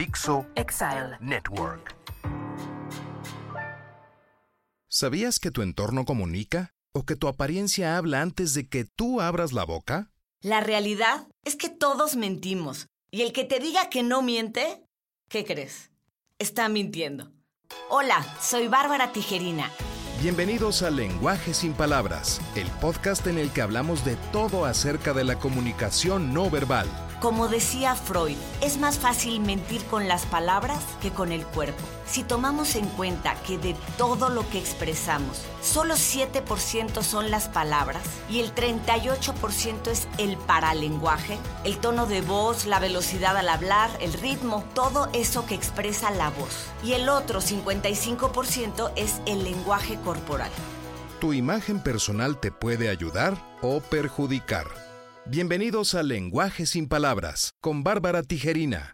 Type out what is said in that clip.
Dixo Exile. Network. ¿Sabías que tu entorno comunica? ¿O que tu apariencia habla antes de que tú abras la boca? La realidad es que todos mentimos. Y el que te diga que no miente, ¿qué crees? Está mintiendo. Hola, soy Bárbara Tijerina. Bienvenidos a Lenguaje sin Palabras, el podcast en el que hablamos de todo acerca de la comunicación no verbal. Como decía Freud, es más fácil mentir con las palabras que con el cuerpo. Si tomamos en cuenta que de todo lo que expresamos, solo 7% son las palabras y el 38% es el paralenguaje, el tono de voz, la velocidad al hablar, el ritmo, todo eso que expresa la voz. Y el otro 55% es el lenguaje corporal. Tu imagen personal te puede ayudar o perjudicar. Bienvenidos a Lenguaje sin Palabras con Bárbara Tijerina.